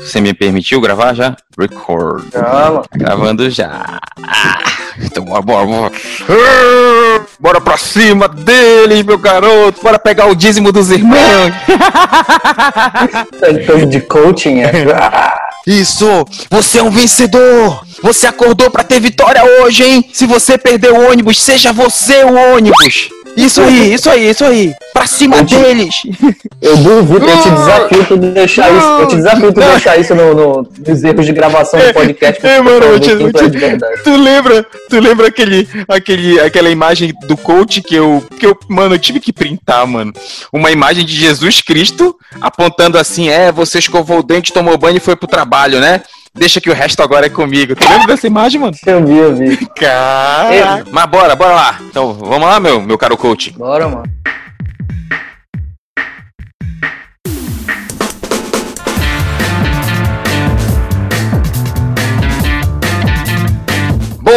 Você me permitiu gravar já? Record. Calma. Tá gravando já. Ah, então bora, bora, bora. Ah, Bora pra cima deles, meu garoto. Bora pegar o dízimo dos irmãos. Tanto de coaching, é. Isso! Você é um vencedor! Você acordou pra ter vitória hoje, hein? Se você perder o ônibus, seja você o ônibus! Isso aí, isso aí, isso aí! Pra cima Eu te- deles! Eu duvido, eu te desafio tu deixar isso. Eu te desafio tu deixar isso no, no- nos erros de gravação do podcast. É, mano, eu te- eu te- de verdade. Tu lembra, tu lembra aquele, aquele, aquela imagem do coach que eu, que eu, mano, eu tive que printar, mano. Uma imagem de Jesus Cristo apontando assim, é, você escovou o dente, tomou banho e foi pro trabalho, né? Deixa que o resto agora é comigo. Tu lembra dessa imagem, mano? Eu vi, eu vi. Cara. Mas bora, bora lá. Então, vamos lá, meu, meu caro coach. Bora, mano.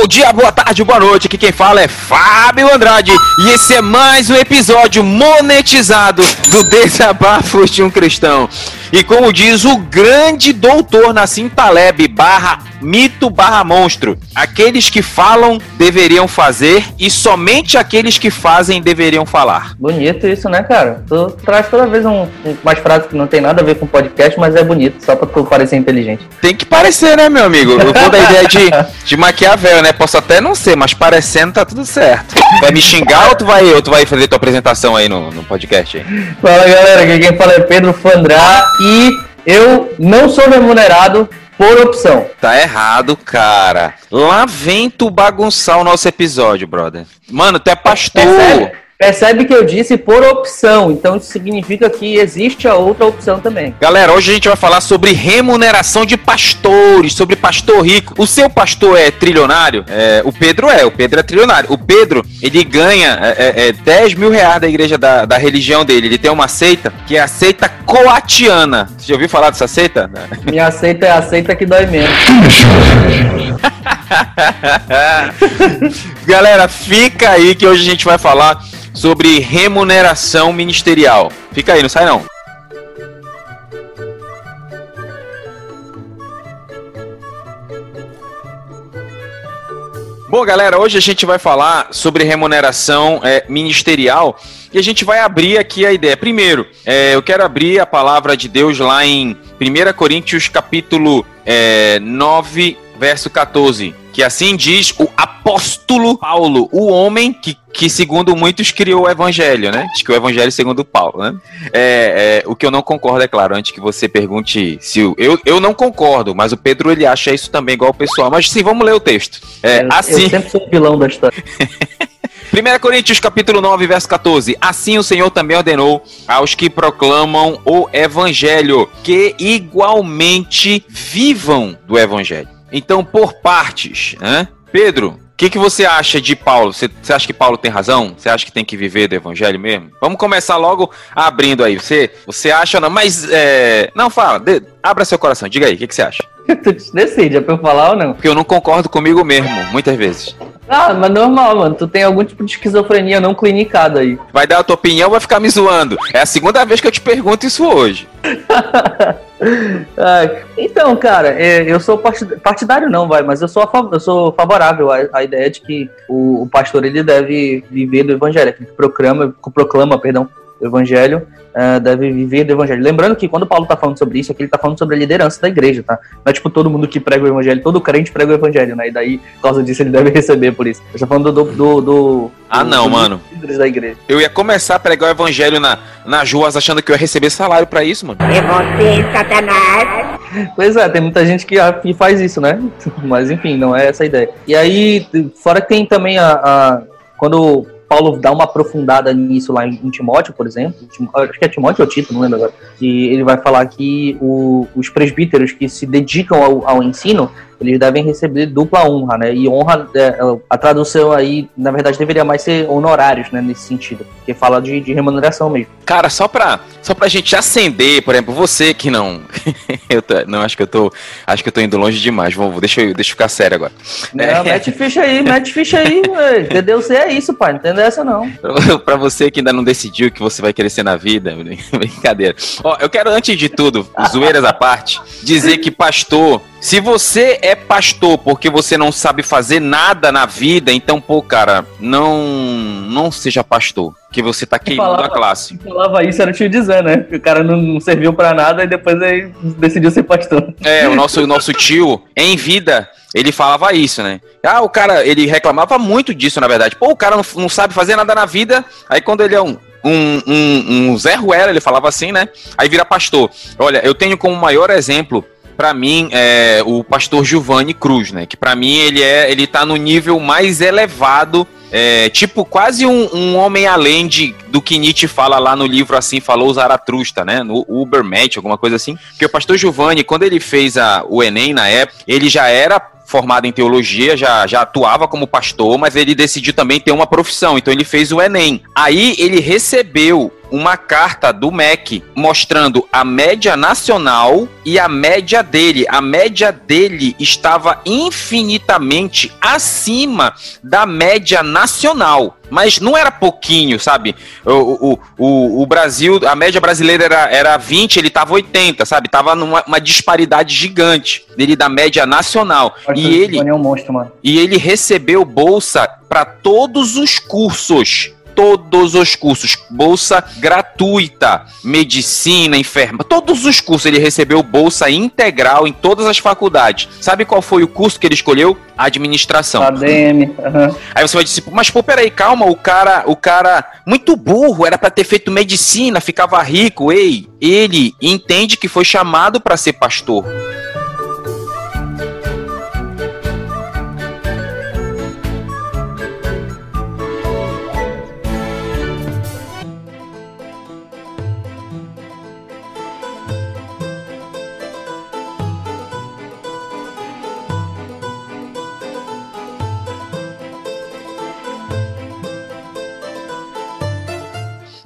Bom dia, boa tarde, boa noite. Aqui quem fala é Fábio Andrade e esse é mais um episódio monetizado do Desabafos de um Cristão. E como diz o grande doutor Nassim Taleb barra mito barra monstro, aqueles que falam deveriam fazer e somente aqueles que fazem deveriam falar. Bonito isso, né, cara? Tu traz toda vez um, um, umas frases que não tem nada a ver com podcast, mas é bonito, só pra tu parecer inteligente. Tem que parecer, né, meu amigo? Eu vou da ideia de, de Maquiavel, né? Posso até não ser, mas parecendo tá tudo certo. Vai me xingar ou tu vai, ou tu vai fazer tua apresentação aí no, no podcast? Aí? Fala, galera. Aqui quem fala é Pedro Fandrá e eu não sou remunerado por opção. Tá errado, cara. Lá vem tu bagunçar o nosso episódio, brother. Mano, tu é pastor. Percebe? Percebe que eu disse por opção, então isso significa que existe a outra opção também. Galera, hoje a gente vai falar sobre remuneração de pastores, sobre pastor rico. O seu pastor é trilionário? É, o Pedro é, o Pedro é trilionário. O Pedro, ele ganha é, é, é, 10 mil reais da igreja da, da religião dele. Ele tem uma seita que é a seita coatiana. Você já ouviu falar dessa seita? Minha aceita é a aceita que dói menos. Galera, fica aí que hoje a gente vai falar sobre remuneração ministerial. Fica aí, não sai não. Bom, galera, hoje a gente vai falar sobre remuneração é, ministerial e a gente vai abrir aqui a ideia. Primeiro, é, eu quero abrir a palavra de Deus lá em 1 Coríntios capítulo é, 9, verso 14. Que assim diz o apóstolo Paulo, o homem que, que segundo muitos, criou o evangelho, né? Diz que o evangelho segundo Paulo, né? É, é, o que eu não concordo, é claro, antes que você pergunte se o, eu, eu não concordo, mas o Pedro ele acha isso também igual o pessoal. Mas sim, vamos ler o texto. É, eu, assim... eu sempre sou o vilão da história. 1 Coríntios capítulo 9, verso 14. Assim o Senhor também ordenou aos que proclamam o evangelho que igualmente vivam do evangelho. Então, por partes, né? Pedro, o que, que você acha de Paulo? Você, você acha que Paulo tem razão? Você acha que tem que viver do evangelho mesmo? Vamos começar logo abrindo aí. Você, você acha ou não? Mas, é... não, fala. De... Abra seu coração. Diga aí, o que, que você acha? tu decide, é pra eu falar ou não? Porque eu não concordo comigo mesmo, muitas vezes. Ah, mas normal, mano. Tu tem algum tipo de esquizofrenia não clinicada aí. Vai dar a tua opinião ou vai ficar me zoando? É a segunda vez que eu te pergunto isso hoje. ah, então, cara, é, eu sou partidário não, vai, mas eu sou, eu sou favorável à, à ideia de que o, o, pastor ele deve viver do evangelho, que proclama, proclama, perdão, o evangelho, uh, deve viver do evangelho. Lembrando que quando Paulo tá falando sobre isso, aqui ele tá falando sobre a liderança da igreja, tá? Não é tipo todo mundo que prega o evangelho, todo crente prega o evangelho, né? E daí, por causa disso, ele deve receber por isso. Eu tô falando do. do, do ah, do, não, mano. Da igreja. Eu ia começar a pregar o evangelho na, nas ruas achando que eu ia receber salário para isso, mano. É você, Satanás! Pois é, tem muita gente que, que faz isso, né? Mas enfim, não é essa a ideia. E aí, fora que tem também a. a quando Paulo dá uma aprofundada nisso lá em, Timóteo, por exemplo. Acho que é Timóteo ou Tito, não lembro agora. Que ele vai falar que o, os presbíteros que se dedicam ao, ao ensino, eles devem receber dupla honra, né? E honra, é, a tradução aí, na verdade, deveria mais ser honorários, né? Nesse sentido, porque fala de, de remuneração mesmo. Cara, só pra, só pra gente acender, por exemplo, você que não. eu tô, não, acho que eu tô. Acho que eu tô indo longe demais. Vamos, deixa, eu, deixa eu ficar sério agora. Não, é. mete ficha aí, mete ficha aí, velho. você é isso, pai. Não tem dessa, não. pra você que ainda não decidiu o que você vai querer ser na vida, brincadeira. Ó, eu quero, antes de tudo, zoeiras à parte, dizer que pastor se você é pastor porque você não sabe fazer nada na vida, então, pô, cara, não não seja pastor, que você tá queimando falava, a classe. Quem falava isso era o tio dizer, né? Que o cara não, não serviu para nada e depois ele decidiu ser pastor. É, o nosso, o nosso tio, em vida, ele falava isso, né? Ah, o cara, ele reclamava muito disso, na verdade. Pô, o cara não, não sabe fazer nada na vida, aí quando ele é um, um, um, um Zé Ruela, ele falava assim, né? Aí vira pastor. Olha, eu tenho como maior exemplo para mim é o pastor Giovanni Cruz, né? Que para mim ele é, ele tá no nível mais elevado, é, tipo quase um, um, homem além de, do que Nietzsche fala lá no livro assim falou Zaratrusta, né? No Ubermatch, alguma coisa assim. Porque o pastor Giovanni, quando ele fez a, o Enem na época, ele já era formado em teologia, já, já atuava como pastor, mas ele decidiu também ter uma profissão, então ele fez o Enem. Aí ele recebeu uma carta do MEC mostrando a média nacional e a média dele. A média dele estava infinitamente acima da média nacional. Mas não era pouquinho, sabe? O, o, o, o Brasil, a média brasileira era, era 20, ele estava 80, sabe? Tava numa uma disparidade gigante dele da média nacional. e ele, é um monstro, e ele recebeu bolsa para todos os cursos todos os cursos, bolsa gratuita, medicina, enferma, todos os cursos ele recebeu bolsa integral em todas as faculdades. Sabe qual foi o curso que ele escolheu? Administração. ADM. Uhum. Aí você vai dizer, mas pô, peraí, calma, o cara, o cara muito burro, era para ter feito medicina, ficava rico. Ei, ele entende que foi chamado para ser pastor.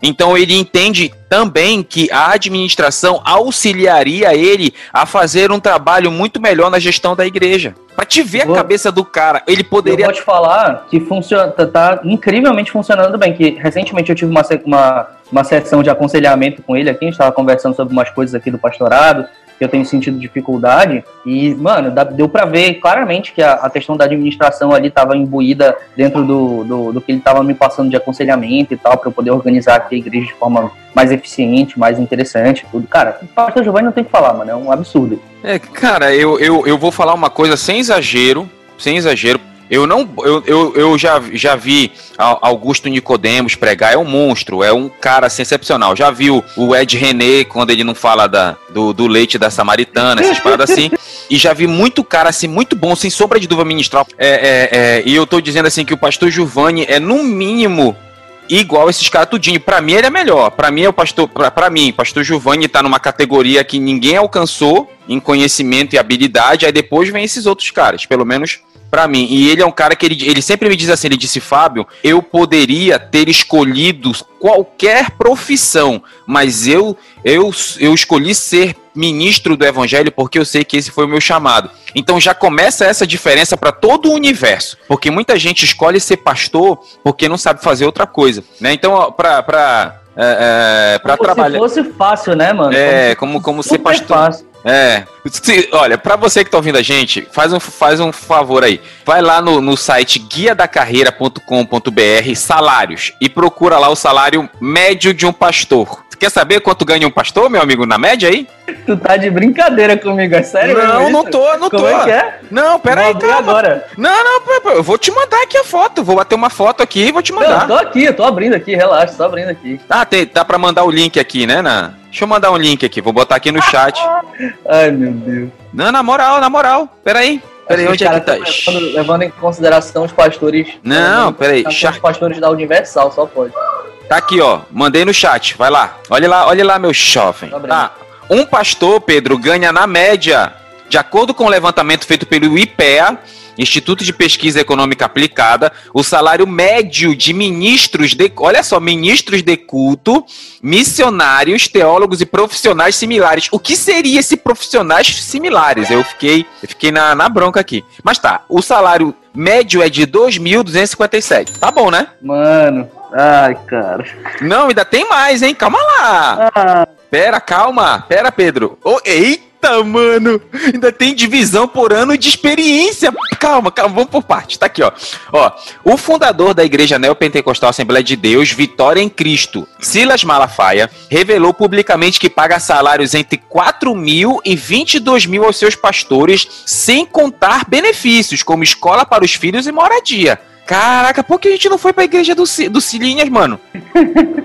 Então ele entende também que a administração auxiliaria ele a fazer um trabalho muito melhor na gestão da igreja. Para te ver a cabeça do cara, ele poderia. Eu vou te falar que funciona, tá, tá incrivelmente funcionando bem. Que recentemente eu tive uma, uma, uma sessão de aconselhamento com ele aqui, a gente estava conversando sobre umas coisas aqui do pastorado eu tenho sentido dificuldade. E, mano, deu para ver claramente que a, a, questão da administração ali estava imbuída dentro do, do, do que ele estava me passando de aconselhamento e tal, para eu poder organizar aqui a igreja de forma mais eficiente, mais interessante, tudo. Cara, o pastor Giovanni não tem que falar, mano, é um absurdo. É, cara, eu, eu, eu vou falar uma coisa sem exagero, sem exagero, eu não, eu, eu, eu já, já vi Augusto Nicodemos pregar, é um monstro, é um cara assim, excepcional. Já viu o Ed René quando ele não fala da, do, do leite da Samaritana, essas paradas assim. E já vi muito cara assim, muito bom, sem sombra de dúvida ministral. É, é, é, e eu tô dizendo assim que o pastor Giovanni é no mínimo igual esses caras tudinho. Para mim ele é melhor. Para mim é o pastor, para mim, pastor Giovanni tá numa categoria que ninguém alcançou em conhecimento e habilidade, aí depois vem esses outros caras, pelo menos para mim. E ele é um cara que ele, ele sempre me diz assim, ele disse, Fábio, eu poderia ter escolhido qualquer profissão, mas eu eu, eu escolhi ser ministro do evangelho porque eu sei que esse foi o meu chamado. Então já começa essa diferença para todo o universo, porque muita gente escolhe ser pastor porque não sabe fazer outra coisa, né? Então para é, é, para trabalhar. Se fosse fácil, né, mano? É, como, como, como ser pastor. Fácil. É. Se, olha, para você que tá ouvindo a gente, faz um, faz um favor aí. Vai lá no, no site guiadacarreira.com.br, salários, e procura lá o salário médio de um pastor. Quer saber quanto ganha um pastor, meu amigo, na média aí? Tu tá de brincadeira comigo, é sério? Não, não tô, não Como tô. Como é que é? Não, pera aí, calma. agora. Não, não, eu vou te mandar aqui a foto. Vou bater uma foto aqui e vou te mandar. Não, eu tô aqui, eu tô abrindo aqui, relaxa, tô abrindo aqui. Ah, tem, dá pra mandar o link aqui, né, na... Deixa eu mandar um link aqui, vou botar aqui no chat. Ai, meu Deus. Não, na moral, na moral. Peraí. Peraí, onde é que tá? Levando, levando, em consideração os pastores. Não, peraí. Os pastores da Universal, só pode. Tá aqui, ó. Mandei no chat. Vai lá. Olha lá, olha lá, meu jovem. Tá. Um pastor, Pedro, ganha na média De acordo com o levantamento feito pelo IPEA, Instituto de Pesquisa Econômica Aplicada, o salário médio de ministros de, olha só, ministros de culto, missionários, teólogos e profissionais similares. O que seria esse profissionais similares? Eu fiquei, eu fiquei na, na bronca aqui. Mas tá, o salário médio é de 2.257. Tá bom, né? Mano, ai, cara. Não, ainda tem mais, hein? Calma lá. Ah, Pera, calma. Pera, Pedro. Oh, eita, mano. Ainda tem divisão por ano de experiência. Calma, calma. Vamos por parte. Tá aqui, ó. Ó, o fundador da Igreja Neopentecostal Assembleia de Deus, Vitória em Cristo, Silas Malafaia, revelou publicamente que paga salários entre 4 mil e 22 mil aos seus pastores, sem contar benefícios, como escola para os filhos e moradia. Caraca, por que a gente não foi pra igreja do, do Cilinhas, mano?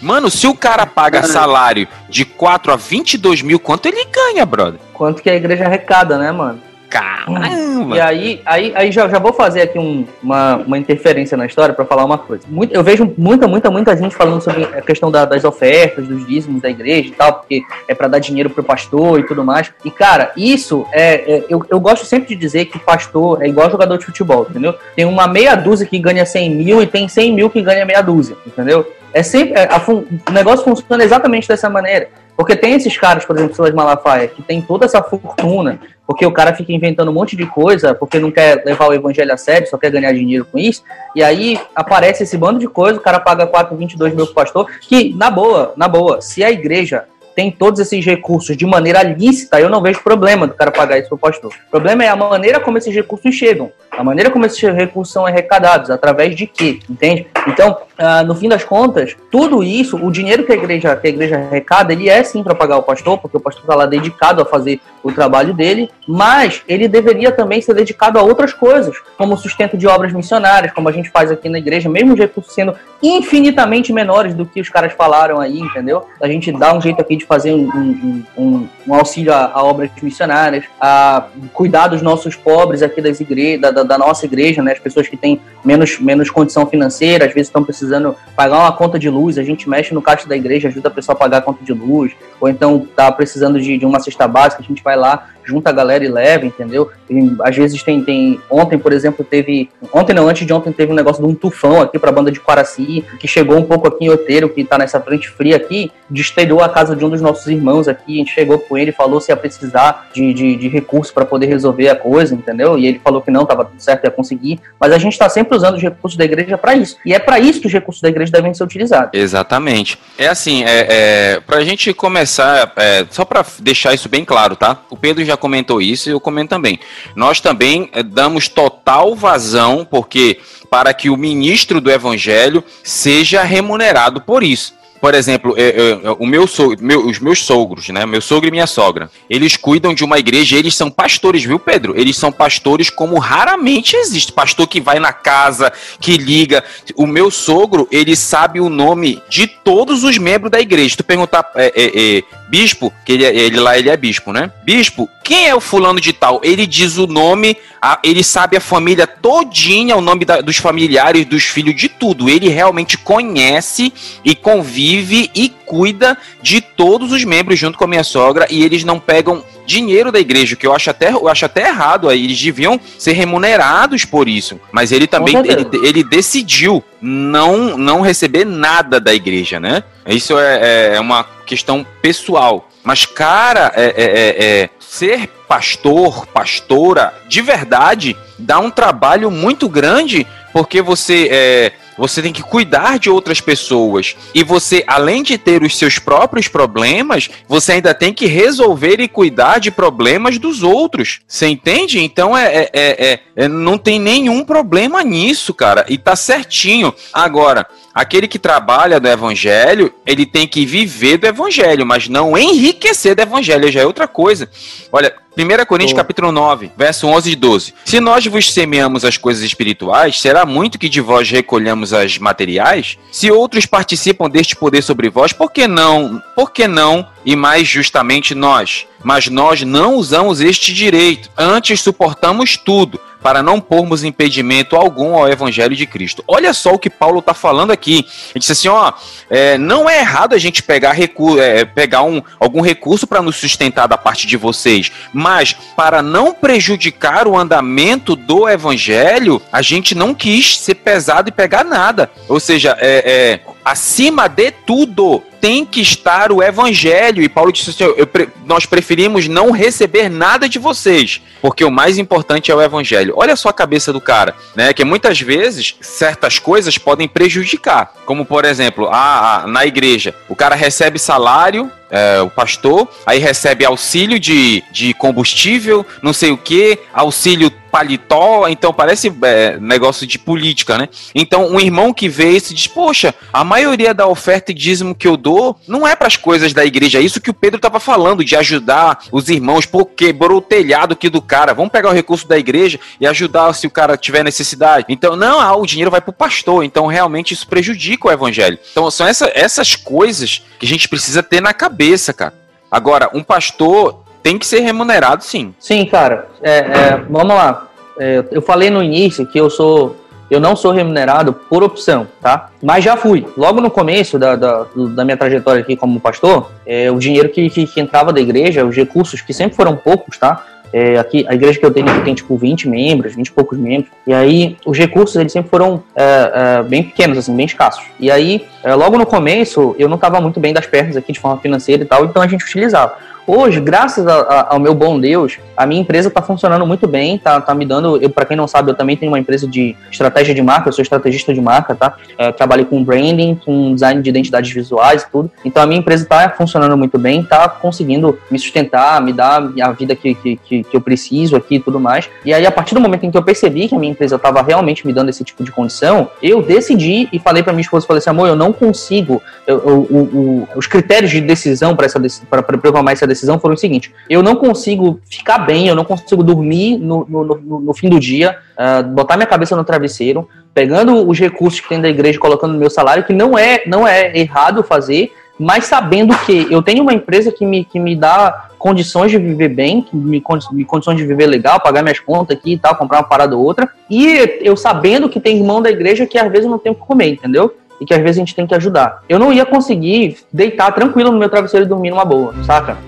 Mano, se o cara paga salário de 4 a 22 mil, quanto ele ganha, brother? quanto que a igreja arrecada, né, mano? Caramba! E aí, aí, aí já, já vou fazer aqui um- uma, uma interferência na história para falar uma coisa. Muito, eu vejo muita, muita, muita gente falando sobre a questão da- das ofertas, dos dízimos da igreja e tal, porque é para dar dinheiro pro pastor e tudo mais. E, cara, isso é. é- eu, eu gosto sempre de dizer que pastor é igual jogador de futebol, entendeu? Tem uma meia dúzia que ganha 100 mil e tem 100 mil que ganha meia dúzia, entendeu? É sempre. é, a o negócio funciona exatamente dessa maneira. Porque tem esses caras, por exemplo, Silas Malafaia, que tem toda essa fortuna, porque o cara fica inventando um monte de coisa, porque não quer levar o evangelho a sério, só quer ganhar dinheiro com isso. E aí aparece esse bando de coisa, o cara paga 4, 22 mil pro pastor, que, na boa, na boa, se a igreja tem todos esses recursos de maneira lícita, eu não vejo problema do cara pagar isso pro pastor. O problema é a maneira como esses recursos chegam, a maneira como esses recursos são arrecadados, através de quê, entende? Então, ah, no fim das contas, tudo isso, o dinheiro que a igreja, que a igreja arrecada, ele é sim para pagar o pastor, porque o pastor está lá dedicado a fazer o trabalho dele, mas ele deveria também ser dedicado a outras coisas, como sustento de obras missionárias, como a gente faz aqui na igreja, mesmo os sendo infinitamente menores do que os caras falaram aí, entendeu? A gente dá um jeito aqui de fazer um, um- um- um auxílio a, a obras missionárias, a cuidar dos nossos pobres aqui das igrejas, da, da- da nossa igreja, né? As pessoas que têm menos, menos condição financeira, às vezes estão precisando pagar uma conta de luz, a gente mexe no caixa da igreja, ajuda a pessoa a pagar a conta de luz, ou então tá precisando de, de uma cesta básica, a gente vai lá, junta a galera e leva, entendeu? E, às vezes tem, tem. Ontem, por exemplo, teve. Ontem não, antes de ontem teve um negócio de um tufão aqui pra banda de Quaraci, que chegou um pouco aqui em Oteiro, que tá nessa frente fria aqui, destelhou a casa de um dos nossos irmãos aqui, a gente chegou com ele, falou se ia precisar de, de, de recurso para poder resolver a coisa, entendeu? E ele falou que não, tava tudo certo, ia conseguir. Mas a gente tá sempre usando os recursos da igreja para isso. E é para isso que os recursos da igreja devem ser utilizados. Exatamente. É assim, é, é, pra gente começar, é, só pra deixar isso bem claro, tá? O Pedro já comentou isso e eu comento também. Nós também é, damos total vazão, porque para que o ministro do evangelho seja remunerado por isso. Por exemplo, é, é, o meu, so- meu- os meus sogros, né? Meu sogro e minha sogra, eles cuidam de uma igreja, eles são pastores, viu, Pedro? Eles são pastores como raramente existe. Pastor que vai na casa, que liga. O meu sogro, ele sabe o nome de todos os membros da igreja. Tu perguntar, é, é, é, bispo, que ele, é- ele lá ele é bispo, né? Bispo, quem é o fulano de tal? Ele diz o nome, a- ele sabe a família todinha, o nome da- dos familiares, dos filhos, de tudo. Ele realmente conhece e convive e cuida de todos os membros junto com a minha sogra e eles não pegam dinheiro da igreja, que eu acho até, eu acho até errado aí. Eles deviam ser remunerados por isso. Mas ele também ele, ele decidiu não, não receber nada da igreja, né? Isso é, é- é uma questão pessoal. Mas, cara, é, é- é- é, ser pastor, pastora, de verdade, dá um trabalho muito grande, porque você é, você tem que cuidar de outras pessoas. E você, além de ter os seus próprios problemas, você ainda tem que resolver e cuidar de problemas dos outros. Você entende? Então é, é- é- é- não tem nenhum problema nisso, cara. E tá certinho. Agora, aquele que trabalha do evangelho, ele tem que viver do evangelho, mas não enriquecer do evangelho, já é outra coisa. Olha, 1 Coríntios Boa. capítulo 9, verso 11 e 12. Se nós vos semeamos as coisas espirituais, será muito que de vós recolhamos as materiais? Se outros participam deste poder sobre vós, por que não? Por que não? E mais justamente nós. Mas nós não usamos este direito. Antes suportamos tudo para não pormos impedimento algum ao evangelho de Cristo. Olha só o que Paulo está falando aqui. Ele disse assim, ó, é, não é errado a gente pegar, recu é, pegar um, algum recurso para nos sustentar da parte de vocês, Mas, para não prejudicar o andamento do evangelho, a gente não quis ser pesado e pegar nada. Ou seja, é, é acima de tudo, tem que estar o evangelho. E Paulo disse assim: eu, nós preferimos não receber nada de vocês, porque o mais importante é o evangelho. Olha só a cabeça do cara, né? Que muitas vezes certas coisas podem prejudicar. Como, por exemplo, a, a na igreja, o cara recebe salário, é, o pastor, aí recebe auxílio de, de combustível, não sei o que, auxílio paletó, então parece é, negócio de política, né? Então, um irmão que vê isso diz: Poxa, a maioria da oferta e dízimo que eu dou não é para as coisas da igreja. É isso que o Pedro estava falando, de ajudar os irmãos, pô, quebrou o telhado aqui do cara. Vamos pegar o recurso da igreja e ajudar se o cara tiver necessidade. Então, não, ah, o dinheiro vai para o pastor. Então, realmente, isso prejudica o evangelho. Então, são essa, essas coisas que a gente precisa ter na cabeça, cara. Agora, um pastor tem que ser remunerado, sim. Sim, cara. É, é, vamos lá. É, eu falei no início que eu sou. Eu não sou remunerado por opção, tá? Mas já fui. Logo no começo da, da, da minha trajetória aqui como pastor, é, o dinheiro que, que, que entrava da igreja, os recursos, que sempre foram poucos, tá? É, aqui, a igreja que eu tenho aqui tem tipo 20 membros, 20 e poucos membros. E aí os recursos eles sempre foram é, é, bem pequenos, assim, bem escassos. E aí, é, logo no começo, eu não estava muito bem das pernas aqui de forma financeira e tal, então a gente utilizava. Hoje, graças a, a, ao meu bom Deus, a minha empresa está funcionando muito bem, tá, tá me dando. Eu, para quem não sabe, eu também tenho uma empresa de estratégia de marca, eu sou estrategista de marca, tá? É, trabalho com branding, com design de identidades visuais e tudo. Então a minha empresa está funcionando muito bem, está conseguindo me sustentar, me dar a vida que, que, que, que eu preciso aqui e tudo mais. E aí, a partir do momento em que eu percebi que a minha empresa estava realmente me dando esse tipo de condição, eu decidi e falei para minha esposa, falei assim, amor, eu não consigo. Eu, eu, eu, os critérios de decisão para essa para tomar essa decisão foram o seguinte: eu não consigo ficar bem, eu não consigo dormir no, no, no, no fim do dia, uh, botar minha cabeça no travesseiro, pegando os recursos que tem da igreja, colocando no meu salário, que não é, não é errado fazer, mas sabendo que eu tenho uma empresa que me, que me dá condições de viver bem, que me, me condições de viver legal, pagar minhas contas aqui e tal, comprar uma parada ou outra, e eu sabendo que tem irmão da igreja que às vezes não tem o que comer, entendeu? E que às vezes a gente tem que ajudar. Eu não ia conseguir deitar tranquilo no meu travesseiro e dormir numa boa, saca?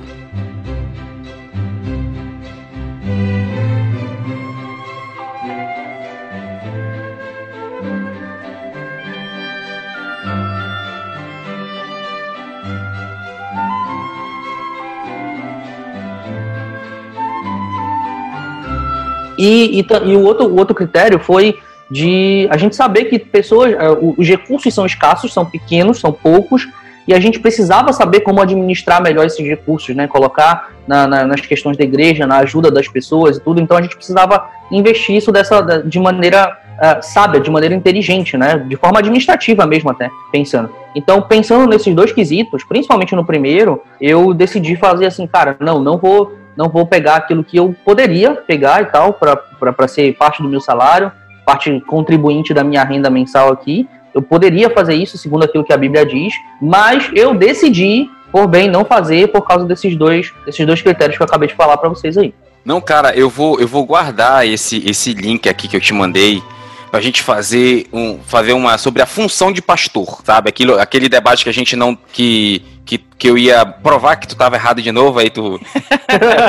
E, e, e o, outro, o outro critério foi de a gente saber que pessoas, é, os recursos são escassos, são pequenos, são poucos, e a gente precisava saber como administrar melhor esses recursos, né? Colocar na, na, nas questões da igreja, na ajuda das pessoas e tudo. Então a gente precisava investir isso dessa, de maneira uh, sábia, de maneira inteligente, né? De forma administrativa mesmo até, pensando. Então, pensando nesses dois quesitos, principalmente no primeiro, eu decidi fazer assim, cara, não, não vou não vou pegar aquilo que eu poderia pegar e tal, para ser parte do meu salário, parte contribuinte da minha renda mensal aqui. Eu poderia fazer isso, segundo aquilo que a Bíblia diz, mas eu decidi, por bem, não fazer por causa desses dois, desses dois critérios que eu acabei de falar para vocês aí. Não, cara, eu vou, eu vou guardar esse, esse link aqui que eu te mandei pra gente fazer um fazer uma sobre a função de pastor, sabe? Aquilo, aquele debate que a gente não que que, que eu ia provar que tu tava errado de novo, aí tu.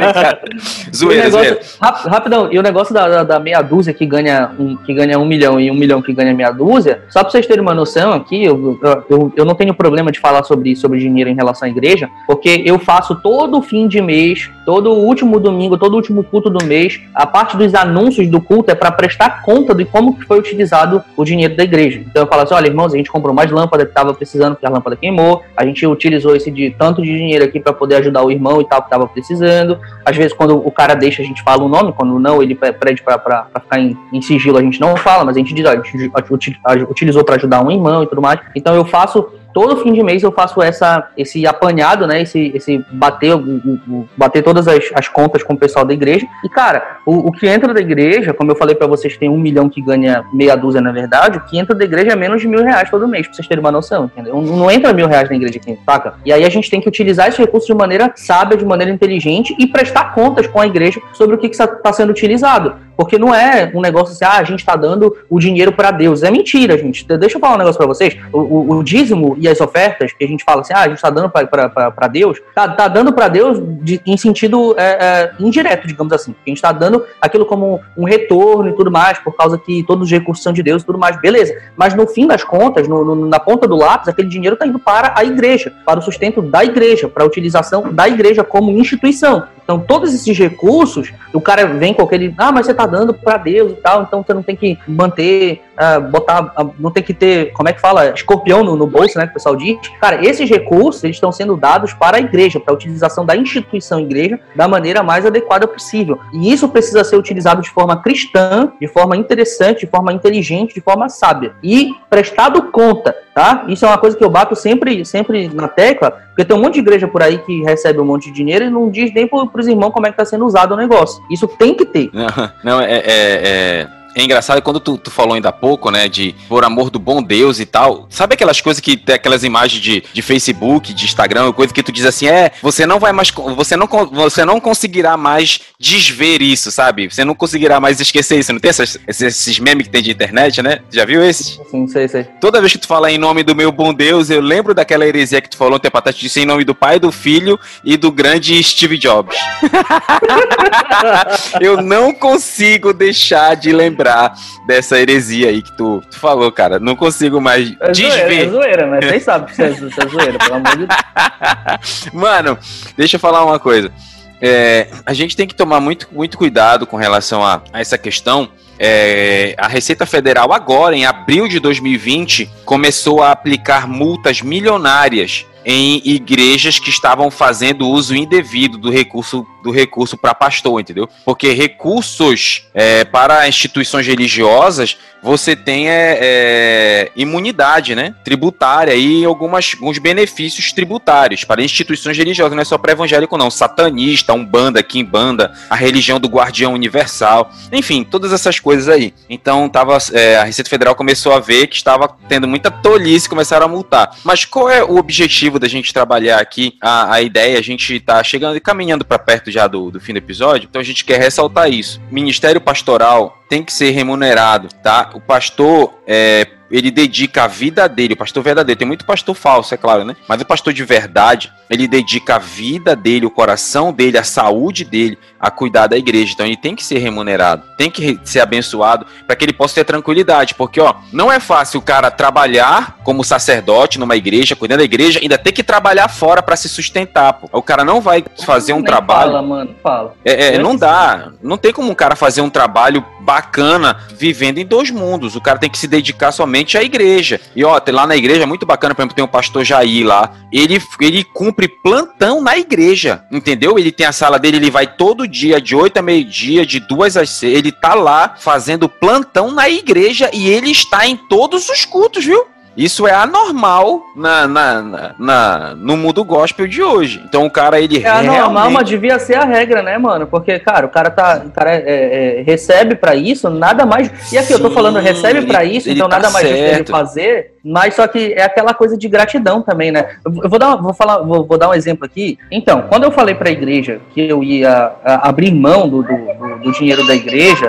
zoeira, negócio, zoeira. Rapidão, e o negócio da, da, da, meia dúzia que ganha, um, que ganha um milhão e um milhão que ganha meia dúzia, só pra vocês terem uma noção aqui, eu, eu, eu não tenho problema de falar sobre, sobre dinheiro em relação à igreja, porque eu faço todo fim de mês, todo último domingo, todo último culto do mês, a parte dos anúncios do culto é para prestar conta de como que foi utilizado o dinheiro da igreja. Então eu falo assim, olha, irmãos, a gente comprou mais lâmpada que tava precisando, porque a lâmpada queimou, a gente utilizou utilizou esse de tanto de dinheiro aqui para poder ajudar o irmão e tal que estava precisando. Às vezes, quando o cara deixa, a gente fala o nome, quando não, ele pede para ficar em, em, sigilo, a gente não fala, mas a gente diz, ó, a gente utilizou para ajudar um irmão e tudo mais. Então, eu faço todo fim de mês eu faço essa, esse apanhado, né? Esse, esse bater, bater todas as, as contas com o pessoal da igreja. E, cara, o, o que entra da igreja, como eu falei para vocês, tem um milhão que ganha meia dúzia, na verdade, o que entra da igreja é menos de mil reais todo mês, pra vocês terem uma noção, entendeu? Não, entra mil reais na igreja aqui, saca? E aí a gente tem que utilizar esse recurso de maneira sábia, de maneira inteligente e prestar contas com a igreja sobre o que está sendo utilizado. Porque não é um negócio assim, ah, a gente está dando o dinheiro para Deus. É mentira, gente. Deixa eu falar um negócio para vocês. O, o, o, dízimo e as ofertas, que a gente fala assim, ah, a gente está dando para Deus, tá, tá dando para Deus de, em sentido é, é, indireto, digamos assim. A gente está dando aquilo como um retorno e tudo mais, por causa que todos os recursos são de Deus e tudo mais, beleza. Mas no fim das contas, no, no, na ponta do lápis, aquele dinheiro está indo para a igreja, para o sustento da igreja, para a utilização da igreja como instituição. Então, todos esses recursos, o cara vem com aquele, ah, mas você está dando para Deus e tal, então você não tem que manter, uh, botar, uh, não tem que ter, como é que fala, escorpião no, no bolso, né, que o pessoal diz. Cara, esses recursos, eles estão sendo dados para a igreja, para a utilização da instituição igreja da maneira mais adequada possível. E isso precisa ser utilizado de forma cristã, de forma interessante, de forma inteligente, de forma sábia. E prestado conta, tá? Isso é uma coisa que eu bato sempre, sempre na tecla, porque tem um monte de igreja por aí que recebe um monte de dinheiro e não diz nem para os irmãos como é que está sendo usado o negócio. Isso tem que ter. Não, não é, é, é é engraçado quando tu, tu falou ainda há pouco, né, de por amor do bom Deus e tal. Sabe aquelas coisas que tem aquelas imagens de, de Facebook, de Instagram, coisa que tu diz assim, é, você não vai mais, você não, você não conseguirá mais desver isso, sabe? Você não conseguirá mais esquecer isso. Não tem essas, esses memes que tem de internet, né? Já viu esses? Sim, sei, sei. Toda vez que tu fala em nome do meu bom Deus, eu lembro daquela heresia que tu falou um tempo atrás, tu disse em nome do pai, do filho e do grande Steve Jobs. eu não consigo deixar de lembrar dessa heresia aí que tu, tu falou, cara. Não consigo mais é desver. Zoeira, é zoeira, mas vocês sabem que isso é, é zoeira, pelo amor de Deus. Mano, deixa eu falar uma coisa. É, a gente tem que tomar muito, muito cuidado com relação a, a essa questão. É, a Receita Federal, agora, em abril de 2020, começou a aplicar multas milionárias em igrejas que estavam fazendo uso indevido do recurso do recurso para pastor, entendeu? Porque recursos é, para instituições religiosas você tem é, é, imunidade, né? Tributária e algumas, alguns benefícios tributários para instituições religiosas, não é só para evangélico, não. Satanista, Umbanda, Kimbanda, a religião do Guardião Universal, enfim, todas essas coisas aí. Então, tava, é, a Receita Federal começou a ver que estava tendo muita tolice, começaram a multar. Mas qual é o objetivo da gente trabalhar aqui? A, a ideia, a gente está chegando e caminhando para perto já do, do fim do episódio, então a gente quer ressaltar isso. Ministério Pastoral tem que ser remunerado, tá? O pastor é, ele dedica a vida dele, o pastor verdadeiro. Tem muito pastor falso, é claro, né? Mas o pastor de verdade, ele dedica a vida dele, o coração dele, a saúde dele a cuidar da igreja. Então ele tem que ser remunerado, tem que ser abençoado para que ele possa ter tranquilidade, porque ó, não é fácil o cara trabalhar como sacerdote numa igreja, cuidando da igreja, ainda tem que trabalhar fora para se sustentar. Pô. O cara não vai fazer um trabalho. Fala, mano, fala. É, é não dá, não tem como um cara fazer um trabalho bacana vivendo em dois mundos. O cara tem que se dedicar somente à igreja. E ó, tem lá na igreja muito bacana, por exemplo, tem o pastor Jair lá. Ele ele cumpre plantão na igreja, entendeu? Ele tem a sala dele, ele vai todo dia de 8 a meio-dia, de 2 às 6, ele tá lá fazendo plantão na igreja e ele está em todos os cultos, viu? Isso é anormal na, na, na, na, no mundo gospel de hoje. Então o cara, ele É anormal, realmente... mas devia ser a regra, né, mano? Porque, cara, o cara tá. O cara é, é, recebe para isso, nada mais. E aqui, Sim, eu tô falando, recebe para isso, então tá nada mais justo ele fazer. Mas só que é aquela coisa de gratidão também, né? Eu vou dar, vou falar, vou, vou dar um exemplo aqui. Então, quando eu falei pra igreja que eu ia abrir mão do, do, do dinheiro da igreja,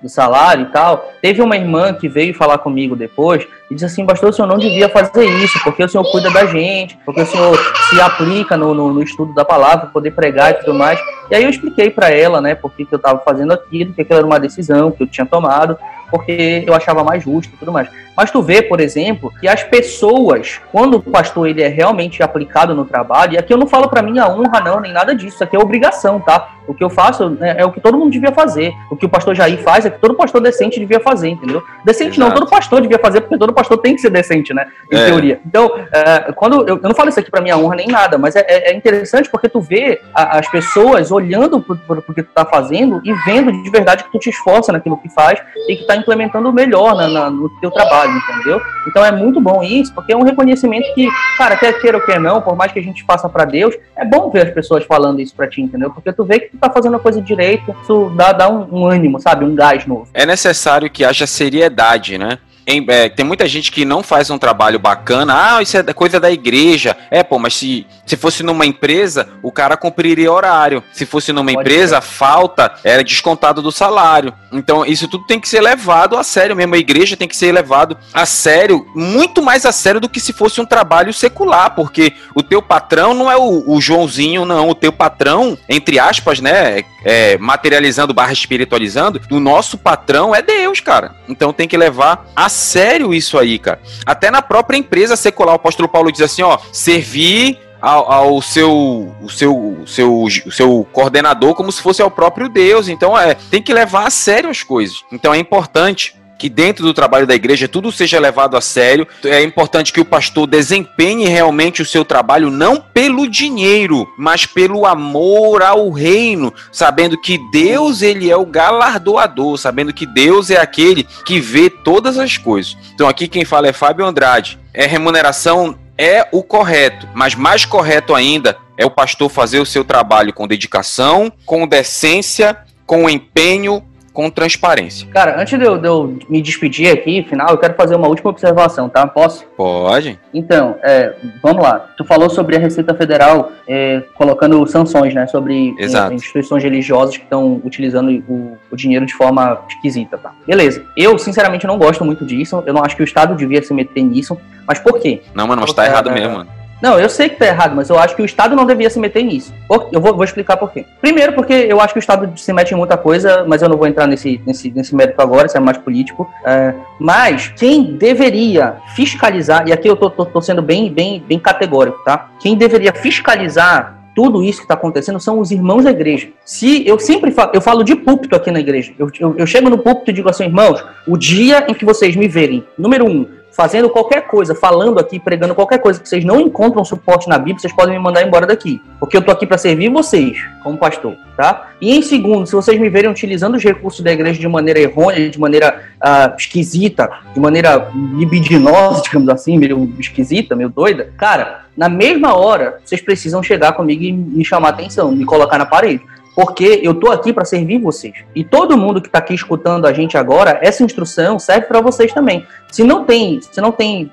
do salário e tal. Teve uma irmã que veio falar comigo depois e disse assim, pastor, o senhor não devia fazer isso, porque o senhor cuida da gente, porque o senhor se aplica no, no, no estudo da palavra, poder pregar e tudo mais. E aí eu expliquei para ela, né, por que eu estava fazendo aquilo, que aquilo era uma decisão que eu tinha tomado, porque eu achava mais justo e tudo mais. Mas tu vê, por exemplo, que as pessoas, quando o pastor ele é realmente aplicado no trabalho, e aqui eu não falo para minha honra não, nem nada disso, isso aqui é obrigação, tá? O que eu faço é, é, o que todo mundo devia fazer. O que o pastor Jair faz é que todo pastor decente devia fazer, entendeu? Decente Exato. não, todo pastor devia fazer, porque todo pastor tem que ser decente, né? Em é. teoria. Então, é, quando eu, eu, não falo isso aqui para minha honra nem nada, mas é, é, é, interessante porque tu vê a, as pessoas olhando pro, pro, pro, que tu tá fazendo e vendo de verdade que tu te esforça naquilo que faz e que tá implementando melhor na, na, no teu trabalho entendeu? Então é muito bom isso, porque é um reconhecimento que, cara, quer queira ou quer não, por mais que a gente faça para Deus, é bom ver as pessoas falando isso para ti, entendeu? Porque tu vê que tu tá fazendo a coisa direito, isso dá, dá um, um ânimo, sabe? Um gás novo. É necessário que haja seriedade, né? Em, é, tem muita gente que não faz um trabalho bacana. Ah, isso é coisa da igreja. É, pô, mas se, se fosse numa empresa, o cara cumpriria horário. Se fosse numa Pode empresa, a falta era descontado do salário. Então, isso tudo tem que ser levado a sério mesmo. A igreja tem que ser levado a sério, muito mais a sério do que se fosse um trabalho secular, porque o teu patrão não é o, o Joãozinho, não. O teu patrão, entre aspas, né? É, materializando barra espiritualizando, o nosso patrão é Deus, cara. Então tem que levar a sério isso aí, cara. Até na própria empresa secular, o apóstolo Paulo diz assim, ó, servir ao, ao, seu, o seu, o seu, o seu coordenador como se fosse ao próprio Deus. Então, é, tem que levar a sério as coisas. Então, é importante que dentro do trabalho da igreja tudo seja levado a sério. É importante que o pastor desempenhe realmente o seu trabalho não pelo dinheiro, mas pelo amor ao reino, sabendo que Deus ele é o galardoador, sabendo que Deus é aquele que vê todas as coisas. Então aqui quem fala é Fábio Andrade. É remuneração é o correto, mas mais correto ainda é o pastor fazer o seu trabalho com dedicação, com decência, com empenho, com transparência. Cara, antes de eu, de eu, me despedir aqui, final, eu quero fazer uma última observação, tá? Posso? Pode. Então, é, vamos lá. Tu falou sobre a Receita Federal é, colocando sanções, né? Sobre é, instituições religiosas que estão utilizando o, o, dinheiro de forma esquisita, tá? Beleza. Eu, sinceramente, não gosto muito disso. Eu não acho que o Estado devia se meter nisso. Mas por quê? Não, mano, mas tá errado mesmo, mano. Não, eu sei que tá errado, mas eu acho que o Estado não devia se meter nisso. Eu vou, vou, explicar por quê. Primeiro, porque eu acho que o Estado se mete em muita coisa, mas eu não vou entrar nesse, nesse, nesse mérito agora, isso é mais político. É, mas quem deveria fiscalizar, e aqui eu tô, tô, tô sendo bem, bem, bem categórico, tá? Quem deveria fiscalizar tudo isso que está acontecendo são os irmãos da igreja. Se eu sempre falo, eu falo de púlpito aqui na igreja. Eu, eu, eu chego no púlpito e digo assim, irmãos, o dia em que vocês me verem, número um, fazendo qualquer coisa, falando aqui, pregando qualquer coisa que vocês não encontram suporte na Bíblia, vocês podem me mandar embora daqui. Porque eu tô aqui para servir vocês, como pastor, tá? E em segundo, se vocês me verem utilizando os recursos da igreja de maneira errônea, de maneira uh, esquisita, de maneira libidinosa, digamos assim, meio esquisita, meio doida, cara, na mesma hora, vocês precisam chegar comigo e me chamar atenção, me colocar na parede porque eu tô aqui para servir vocês. E todo mundo que está aqui escutando a gente agora, essa instrução serve para vocês também. Se não tem, se não tem,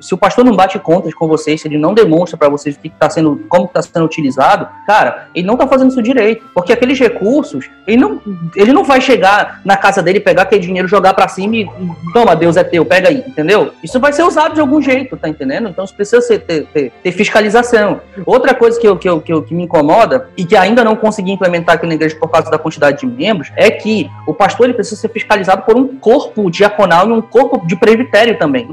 se o pastor não bate contas com vocês, se ele não demonstra para vocês o que está sendo, como está sendo utilizado, cara, ele não está fazendo isso direito, porque aqueles recursos, ele não, ele não vai chegar na casa dele, pegar aquele dinheiro, jogar para cima e toma, Deus é teu, pega aí, entendeu? Isso vai ser usado de algum jeito, tá entendendo? Então isso precisa ser, ter, ter, ter fiscalização. Outra coisa que, eu, que, eu, que, eu, que me incomoda e que ainda não consegui implementar aqui na igreja por causa da quantidade de membros é que o pastor ele precisa ser fiscalizado por um corpo diaconal e um corpo de presbitério também.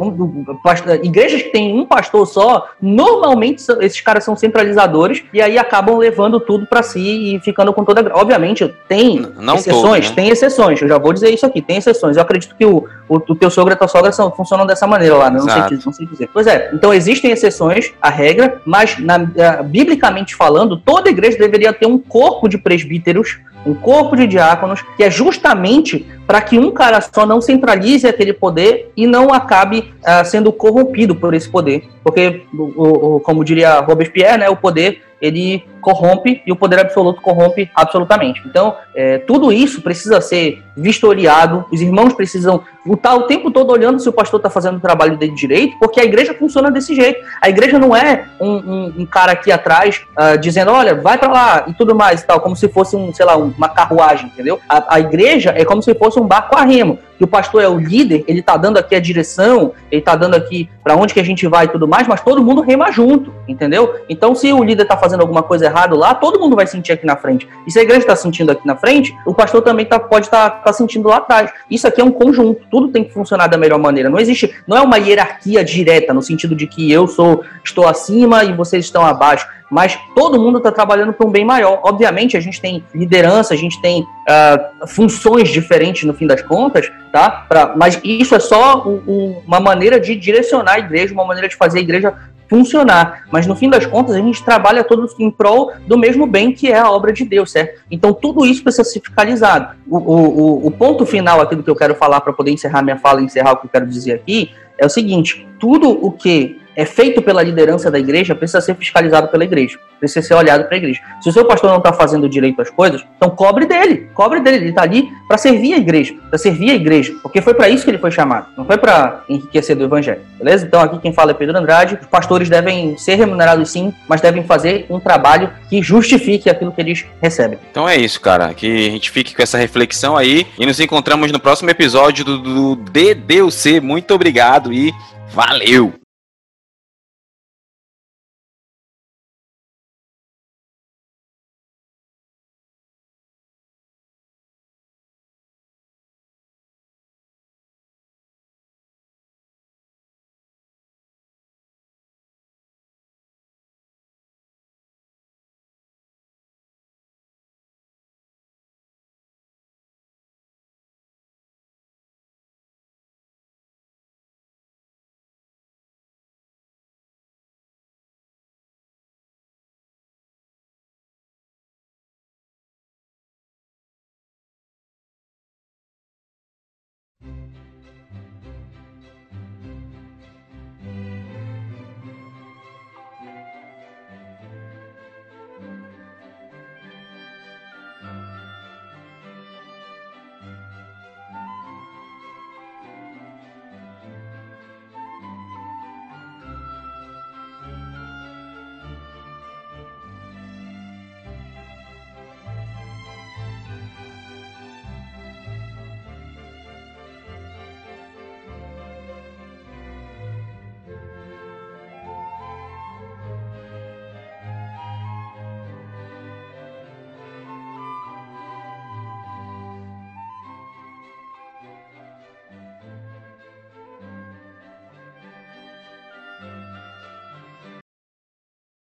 igrejas que tem um pastor só, normalmente esses caras são centralizadores e aí acabam levando tudo para si e ficando com toda. Obviamente, tem não exceções, né? tem exceções. Eu já vou dizer isso aqui, tem exceções. Eu acredito que o, o, o teu sogro e a tua sogra são, funcionam dessa maneira lá, né? não, sei, não sei dizer. Pois é, então existem exceções à regra, mas na, uh, biblicamente falando, toda igreja deveria ter um corpo de presbíteros um corpo de diáconos, que é justamente para que um cara só não centralize aquele poder e não acabe uh, sendo corrompido por esse poder. Porque, o, o, como diria Robespierre, né, o poder ele corrompe e o poder absoluto corrompe absolutamente. Então, é, tudo isso precisa ser vistoriado, os irmãos precisam estar o tempo todo olhando se o pastor está fazendo o trabalho dele direito, porque a igreja funciona desse jeito. A igreja não é um, um, um cara aqui atrás uh, dizendo, olha, vai para lá e tudo mais e tal, como se fosse um, sei lá, uma carruagem, entendeu? A, a igreja é como se fosse um barco a remo o pastor é o líder, ele está dando aqui a direção, ele está dando aqui para onde que a gente vai e tudo mais, mas todo mundo rema junto, entendeu? Então, se o líder está fazendo alguma coisa errada lá, todo mundo vai sentir aqui na frente. E se a igreja está sentindo aqui na frente, o pastor também tá, pode estar tá, tá sentindo lá atrás. Isso aqui é um conjunto, tudo tem que funcionar da melhor maneira. Não existe, não é uma hierarquia direta no sentido de que eu sou estou acima e vocês estão abaixo mas todo mundo está trabalhando para um bem maior. Obviamente, a gente tem liderança, a gente tem uh, funções diferentes no fim das contas, tá? Pra, mas isso é só um, um, uma maneira de direcionar a igreja, uma maneira de fazer a igreja funcionar. Mas no fim das contas, a gente trabalha todos em prol do mesmo bem que é a obra de Deus, certo? Então tudo isso precisa ser fiscalizado. O, o, o ponto final aqui do que eu quero falar para poder encerrar minha fala e encerrar o que eu quero dizer aqui é o seguinte: tudo o que é feito pela liderança da igreja precisa ser fiscalizado pela igreja, precisa ser olhado para a igreja. Se o seu pastor não está fazendo direito às coisas, então cobre dele, cobre dele. Ele está ali para servir a igreja, para servir a igreja, porque foi para isso que ele foi chamado, não foi para enriquecer do evangelho, beleza? Então aqui quem fala é Pedro Andrade. Os pastores devem ser remunerados sim, mas devem fazer um trabalho que justifique aquilo que eles recebem. Então é isso, cara. Que a gente fique com essa reflexão aí e nos encontramos no próximo episódio do, DDUC. Muito obrigado e valeu!